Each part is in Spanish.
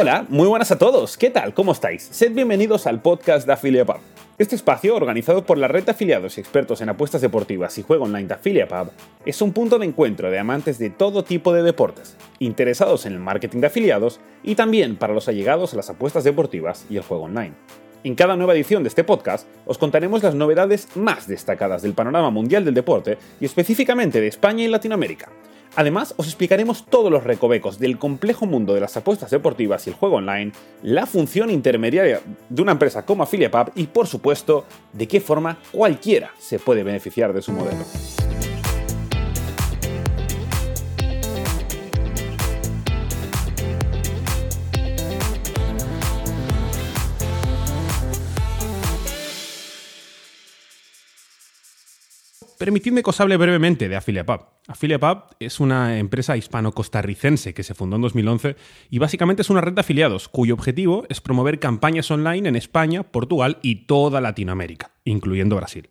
Hola, muy buenas a todos. ¿Qué tal? ¿Cómo estáis? Sed bienvenidos al podcast de AffiliatePub. Este espacio, organizado por la red de afiliados y expertos en apuestas deportivas y juego online de AffiliatePub, es un punto de encuentro de amantes de todo tipo de deportes, interesados en el marketing de afiliados y también para los allegados a las apuestas deportivas y el juego online. En cada nueva edición de este podcast os contaremos las novedades más destacadas del panorama mundial del deporte y específicamente de España y Latinoamérica Además, os explicaremos todos los recovecos del complejo mundo de las apuestas deportivas y el juego online, la función intermediaria de una empresa como AffiliatePub y, por supuesto, de qué forma cualquiera se puede beneficiar de su modelo. Permitidme que os hable brevemente de AffiliatePub. AffiliatePub es una empresa hispano-costarricense que se fundó en 2011 y básicamente es una red de afiliados cuyo objetivo es promover campañas online en España, Portugal y toda Latinoamérica, incluyendo Brasil.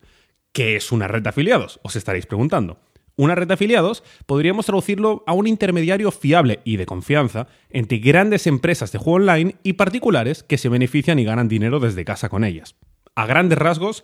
¿Qué es una red de afiliados? Os estaréis preguntando. Una red de afiliados podríamos traducirlo a un intermediario fiable y de confianza entre grandes empresas de juego online y particulares que se benefician y ganan dinero desde casa con ellas. A grandes rasgos,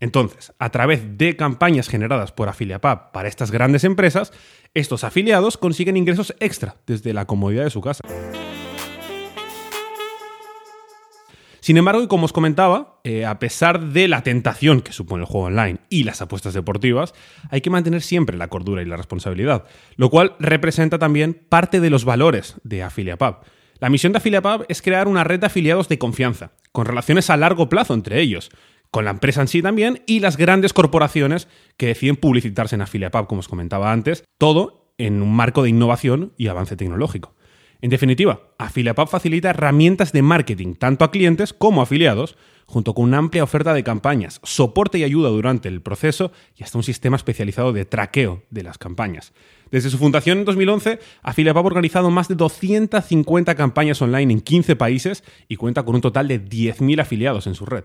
Entonces, a través de campañas generadas por AffiliatePub para estas grandes empresas, estos afiliados consiguen ingresos extra desde la comodidad de su casa. Sin embargo, y como os comentaba, eh, a pesar de la tentación que supone el juego online y las apuestas deportivas, hay que mantener siempre la cordura y la responsabilidad, lo cual representa también parte de los valores de AffiliatePub. La misión de AffiliatePub es crear una red de afiliados de confianza, con relaciones a largo plazo entre ellos, con la empresa en sí también y las grandes corporaciones que deciden publicitarse en AffiliatePub, como os comentaba antes, todo en un marco de innovación y avance tecnológico. En definitiva, AffiliatePub facilita herramientas de marketing tanto a clientes como a afiliados, junto con una amplia oferta de campañas, soporte y ayuda durante el proceso y hasta un sistema especializado de traqueo de las campañas. Desde su fundación en 2011, AffiliatePub ha organizado más de 250 campañas online en 15 países y cuenta con un total de 10.000 afiliados en su red.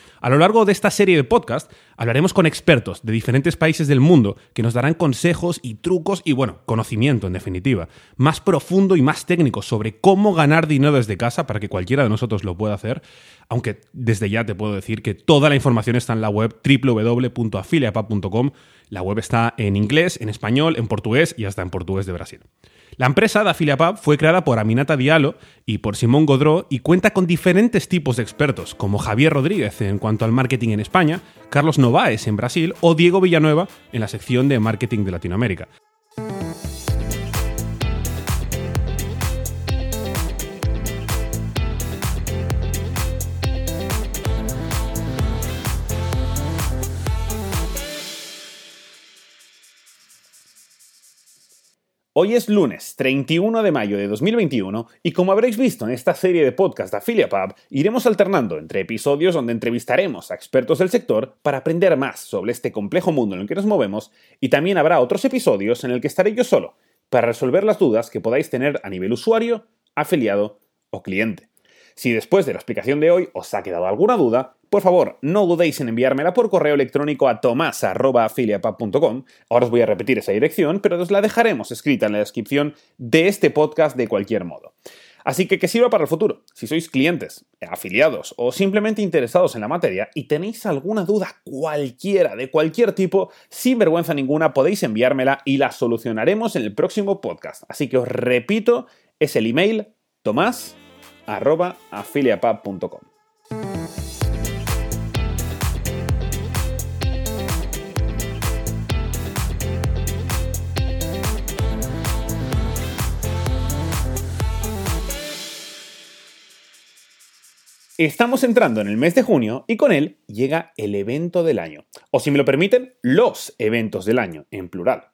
A lo largo de esta serie de podcast hablaremos con expertos de diferentes países del mundo que nos darán consejos y trucos y, bueno, conocimiento en definitiva, más profundo y más técnico sobre cómo ganar dinero desde casa para que cualquiera de nosotros lo pueda hacer, aunque desde ya te puedo decir que toda la información está en la web www.afiliapub.com. La web está en inglés, en español, en portugués y hasta en portugués de Brasil. La empresa de AffiliatePub fue creada por Aminata Diallo y por Simón Godró y cuenta con diferentes tipos de expertos, como Javier Rodríguez en cuanto al marketing en España, Carlos Novaes en Brasil o Diego Villanueva en la sección de marketing de Latinoamérica. Hoy es lunes 31 de mayo de 2021 y como habréis visto en esta serie de podcast de AffiliatePub, iremos alternando entre episodios donde entrevistaremos a expertos del sector para aprender más sobre este complejo mundo en el que nos movemos y también habrá otros episodios en el que estaré yo solo para resolver las dudas que podáis tener a nivel usuario, afiliado o cliente. Si después de la explicación de hoy os ha quedado alguna duda, por favor, no dudéis en enviármela por correo electrónico a tomas.afiliapub.com. Ahora os voy a repetir esa dirección, pero os la dejaremos escrita en la descripción de este podcast de cualquier modo. Así que que sirva para el futuro. Si sois clientes, afiliados o simplemente interesados en la materia y tenéis alguna duda cualquiera, de cualquier tipo, sin vergüenza ninguna, podéis enviármela y la solucionaremos en el próximo podcast. Así que os repito, es el email tomás.afiliapub.com. Estamos entrando en el mes de junio y con él llega el evento del año, o si me lo permiten, los eventos del año, en plural.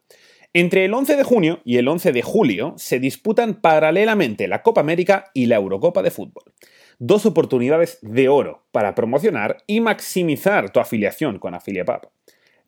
Entre el 11 de junio y el 11 de julio se disputan paralelamente la Copa América y la Eurocopa de fútbol. Dos oportunidades de oro para promocionar y maximizar tu afiliación con AfiliaPub.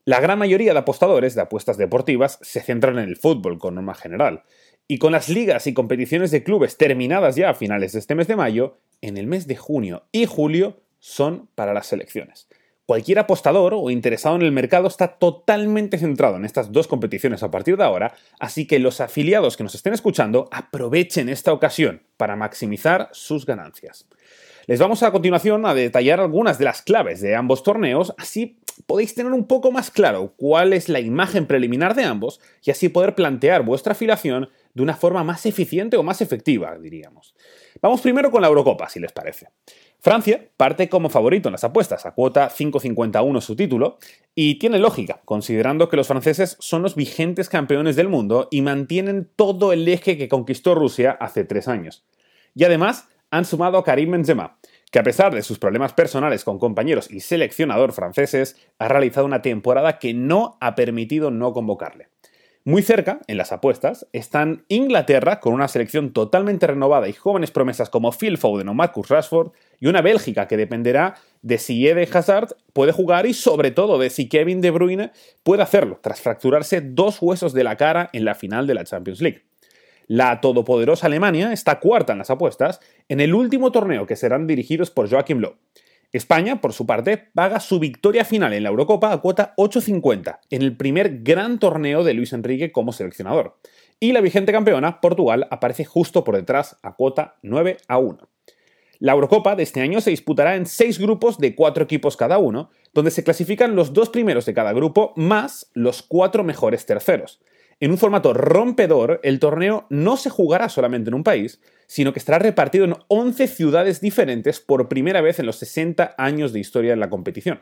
La gran mayoría de apostadores de apuestas deportivas se centran en el fútbol con norma general, y con las ligas y competiciones de clubes terminadas ya a finales de este mes de mayo, en el mes de junio y julio son para las selecciones. Cualquier apostador o interesado en el mercado está totalmente centrado en estas dos competiciones a partir de ahora, así que los afiliados que nos estén escuchando aprovechen esta ocasión para maximizar sus ganancias. Les vamos a continuación a detallar algunas de las claves de ambos torneos, así podéis tener un poco más claro cuál es la imagen preliminar de ambos y así poder plantear vuestra afiliación de una forma más eficiente o más efectiva, diríamos. Vamos primero con la Eurocopa, si les parece. Francia parte como favorito en las apuestas, a cuota 5.51 su título, y tiene lógica, considerando que los franceses son los vigentes campeones del mundo y mantienen todo el eje que conquistó Rusia hace tres años. Y además han sumado a Karim Benzema, que a pesar de sus problemas personales con compañeros y seleccionador franceses, ha realizado una temporada que no ha permitido no convocarle. Muy cerca, en las apuestas, están Inglaterra con una selección totalmente renovada y jóvenes promesas como Phil Foden o Marcus Rashford, y una Bélgica que dependerá de si Eden Hazard puede jugar y sobre todo de si Kevin De Bruyne puede hacerlo, tras fracturarse dos huesos de la cara en la final de la Champions League. La todopoderosa Alemania está cuarta en las apuestas en el último torneo que serán dirigidos por Joachim Löw. España, por su parte, paga su victoria final en la Eurocopa a cuota 8.50, en el primer gran torneo de Luis Enrique como seleccionador. Y la vigente campeona, Portugal, aparece justo por detrás a cuota 9 a 1. La Eurocopa de este año se disputará en seis grupos de cuatro equipos cada uno, donde se clasifican los dos primeros de cada grupo más los cuatro mejores terceros. En un formato rompedor, el torneo no se jugará solamente en un país, sino que estará repartido en 11 ciudades diferentes por primera vez en los 60 años de historia de la competición.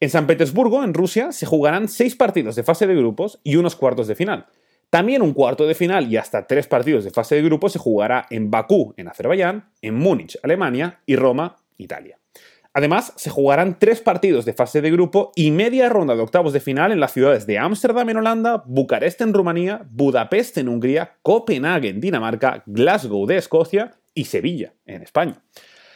En San Petersburgo, en Rusia, se jugarán 6 partidos de fase de grupos y unos cuartos de final. También un cuarto de final y hasta tres partidos de fase de grupos se jugará en Bakú, en Azerbaiyán, en Múnich, Alemania y Roma, Italia. Además, se jugarán tres partidos de fase de grupo y media ronda de octavos de final en las ciudades de Ámsterdam en Holanda, Bucarest en Rumanía, Budapest en Hungría, Copenhague en Dinamarca, Glasgow de Escocia y Sevilla en España.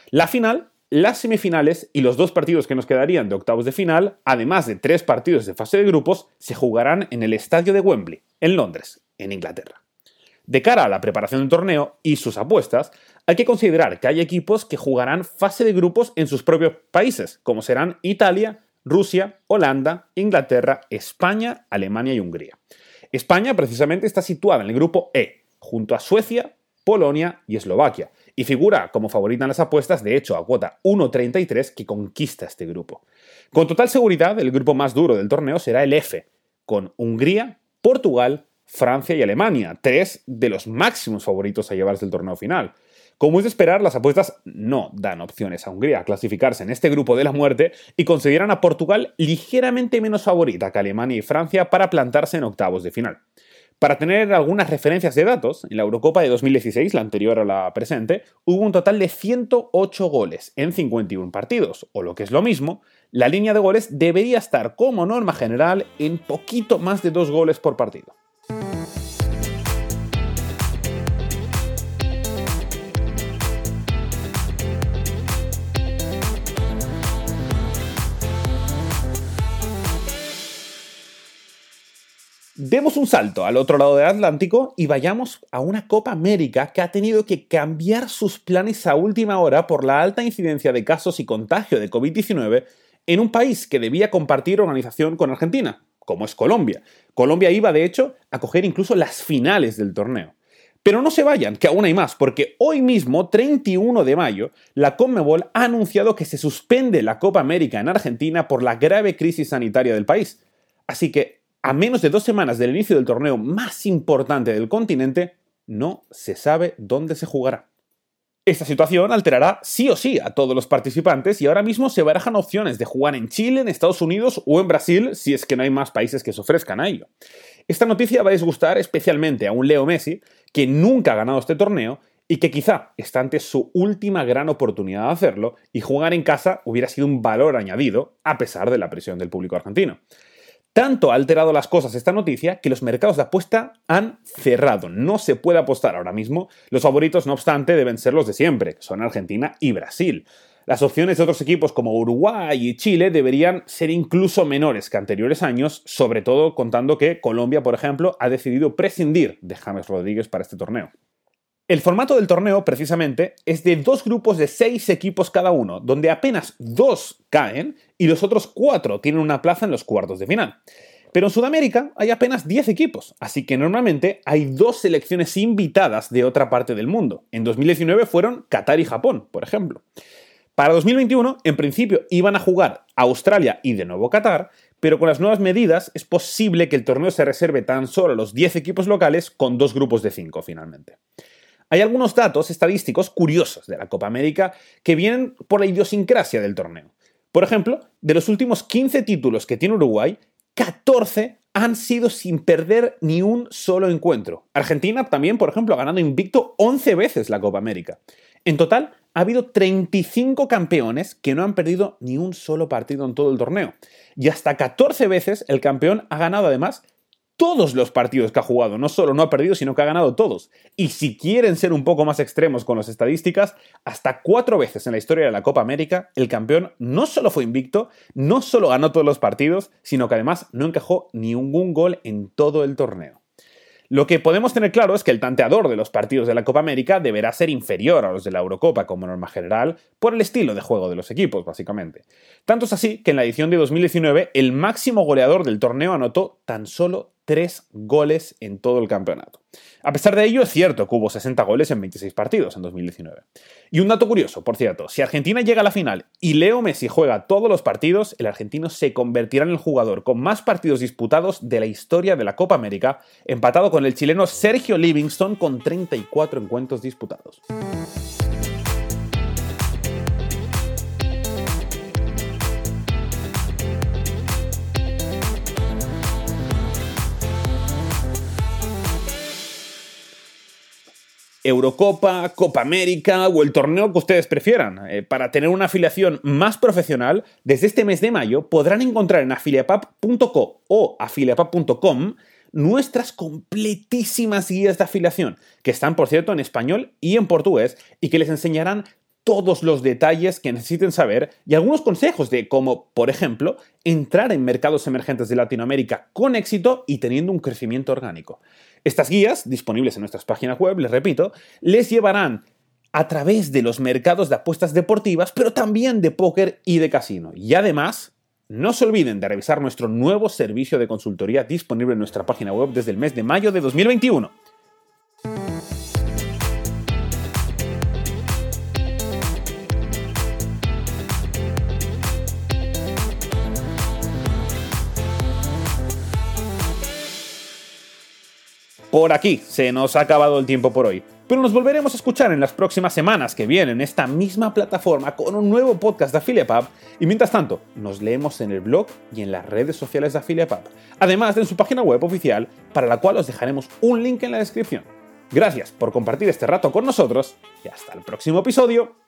La final, las semifinales y los dos partidos que nos quedarían de octavos de final, además de tres partidos de fase de grupos, se jugarán en el estadio de Wembley, en Londres, en Inglaterra. De cara a la preparación del torneo y sus apuestas, hay que considerar que hay equipos que jugarán fase de grupos en sus propios países, como serán Italia, Rusia, Holanda, Inglaterra, España, Alemania y Hungría. España precisamente está situada en el grupo E, junto a Suecia, Polonia y Eslovaquia, y figura como favorita en las apuestas, de hecho, a cuota 1.33 que conquista este grupo. Con total seguridad, el grupo más duro del torneo será el F, con Hungría, Portugal, Francia y Alemania, tres de los máximos favoritos a llevarse el torneo final. Como es de esperar, las apuestas no dan opciones a Hungría a clasificarse en este grupo de la muerte y consideran a Portugal ligeramente menos favorita que Alemania y Francia para plantarse en octavos de final. Para tener algunas referencias de datos, en la Eurocopa de 2016, la anterior a la presente, hubo un total de 108 goles en 51 partidos, o lo que es lo mismo, la línea de goles debería estar como norma general en poquito más de dos goles por partido. Demos un salto al otro lado del Atlántico y vayamos a una Copa América que ha tenido que cambiar sus planes a última hora por la alta incidencia de casos y contagio de COVID-19 en un país que debía compartir organización con Argentina, como es Colombia. Colombia iba, de hecho, a coger incluso las finales del torneo. Pero no se vayan, que aún hay más, porque hoy mismo, 31 de mayo, la Conmebol ha anunciado que se suspende la Copa América en Argentina por la grave crisis sanitaria del país. Así que a menos de dos semanas del inicio del torneo más importante del continente, no se sabe dónde se jugará. Esta situación alterará sí o sí a todos los participantes y ahora mismo se barajan opciones de jugar en Chile, en Estados Unidos o en Brasil si es que no hay más países que se ofrezcan a ello. Esta noticia va a disgustar especialmente a un Leo Messi que nunca ha ganado este torneo y que quizá está ante su última gran oportunidad de hacerlo y jugar en casa hubiera sido un valor añadido a pesar de la presión del público argentino. Tanto ha alterado las cosas esta noticia que los mercados de apuesta han cerrado. No se puede apostar ahora mismo. Los favoritos, no obstante, deben ser los de siempre, que son Argentina y Brasil. Las opciones de otros equipos como Uruguay y Chile deberían ser incluso menores que anteriores años, sobre todo contando que Colombia, por ejemplo, ha decidido prescindir de James Rodríguez para este torneo. El formato del torneo, precisamente, es de dos grupos de seis equipos cada uno, donde apenas dos caen y los otros cuatro tienen una plaza en los cuartos de final. Pero en Sudamérica hay apenas 10 equipos, así que normalmente hay dos selecciones invitadas de otra parte del mundo. En 2019 fueron Qatar y Japón, por ejemplo. Para 2021, en principio, iban a jugar Australia y de nuevo Qatar, pero con las nuevas medidas es posible que el torneo se reserve tan solo a los 10 equipos locales con dos grupos de 5 finalmente. Hay algunos datos estadísticos curiosos de la Copa América que vienen por la idiosincrasia del torneo. Por ejemplo, de los últimos 15 títulos que tiene Uruguay, 14 han sido sin perder ni un solo encuentro. Argentina también, por ejemplo, ha ganado invicto 11 veces la Copa América. En total, ha habido 35 campeones que no han perdido ni un solo partido en todo el torneo. Y hasta 14 veces el campeón ha ganado además todos los partidos que ha jugado. No solo no ha perdido, sino que ha ganado todos. Y si quieren ser un poco más extremos con las estadísticas, hasta cuatro veces en la historia de la Copa América, el campeón no solo fue invicto, no solo ganó todos los partidos, sino que además no encajó ningún gol en todo el torneo. Lo que podemos tener claro es que el tanteador de los partidos de la Copa América deberá ser inferior a los de la Eurocopa como norma general por el estilo de juego de los equipos, básicamente. Tanto es así que en la edición de 2019 el máximo goleador del torneo anotó tan solo tres goles en todo el campeonato. A pesar de ello, es cierto que hubo 60 goles en 26 partidos en 2019. Y un dato curioso, por cierto, si Argentina llega a la final y Leo Messi juega todos los partidos, el argentino se convertirá en el jugador con más partidos disputados de la historia de la Copa América, empatado con el chileno Sergio Livingston con 34 encuentros disputados. Eurocopa, Copa América o el torneo que ustedes prefieran. Eh, para tener una afiliación más profesional, desde este mes de mayo podrán encontrar en afiliapap.co o afiliapap.com nuestras completísimas guías de afiliación, que están, por cierto, en español y en portugués, y que les enseñarán todos los detalles que necesiten saber y algunos consejos de cómo, por ejemplo, entrar en mercados emergentes de Latinoamérica con éxito y teniendo un crecimiento orgánico. Estas guías, disponibles en nuestras páginas web, les repito, les llevarán a través de los mercados de apuestas deportivas, pero también de póker y de casino. Y además, no se olviden de revisar nuestro nuevo servicio de consultoría disponible en nuestra página web desde el mes de mayo de 2021 Por aquí se nos ha acabado el tiempo por hoy, pero nos volveremos a escuchar en las próximas semanas que vienen en esta misma plataforma con un nuevo podcast de AffiliatePub y mientras tanto nos leemos en el blog y en las redes sociales de AffiliatePub, además de en su página web oficial para la cual os dejaremos un link en la descripción. Gracias por compartir este rato con nosotros y hasta el próximo episodio.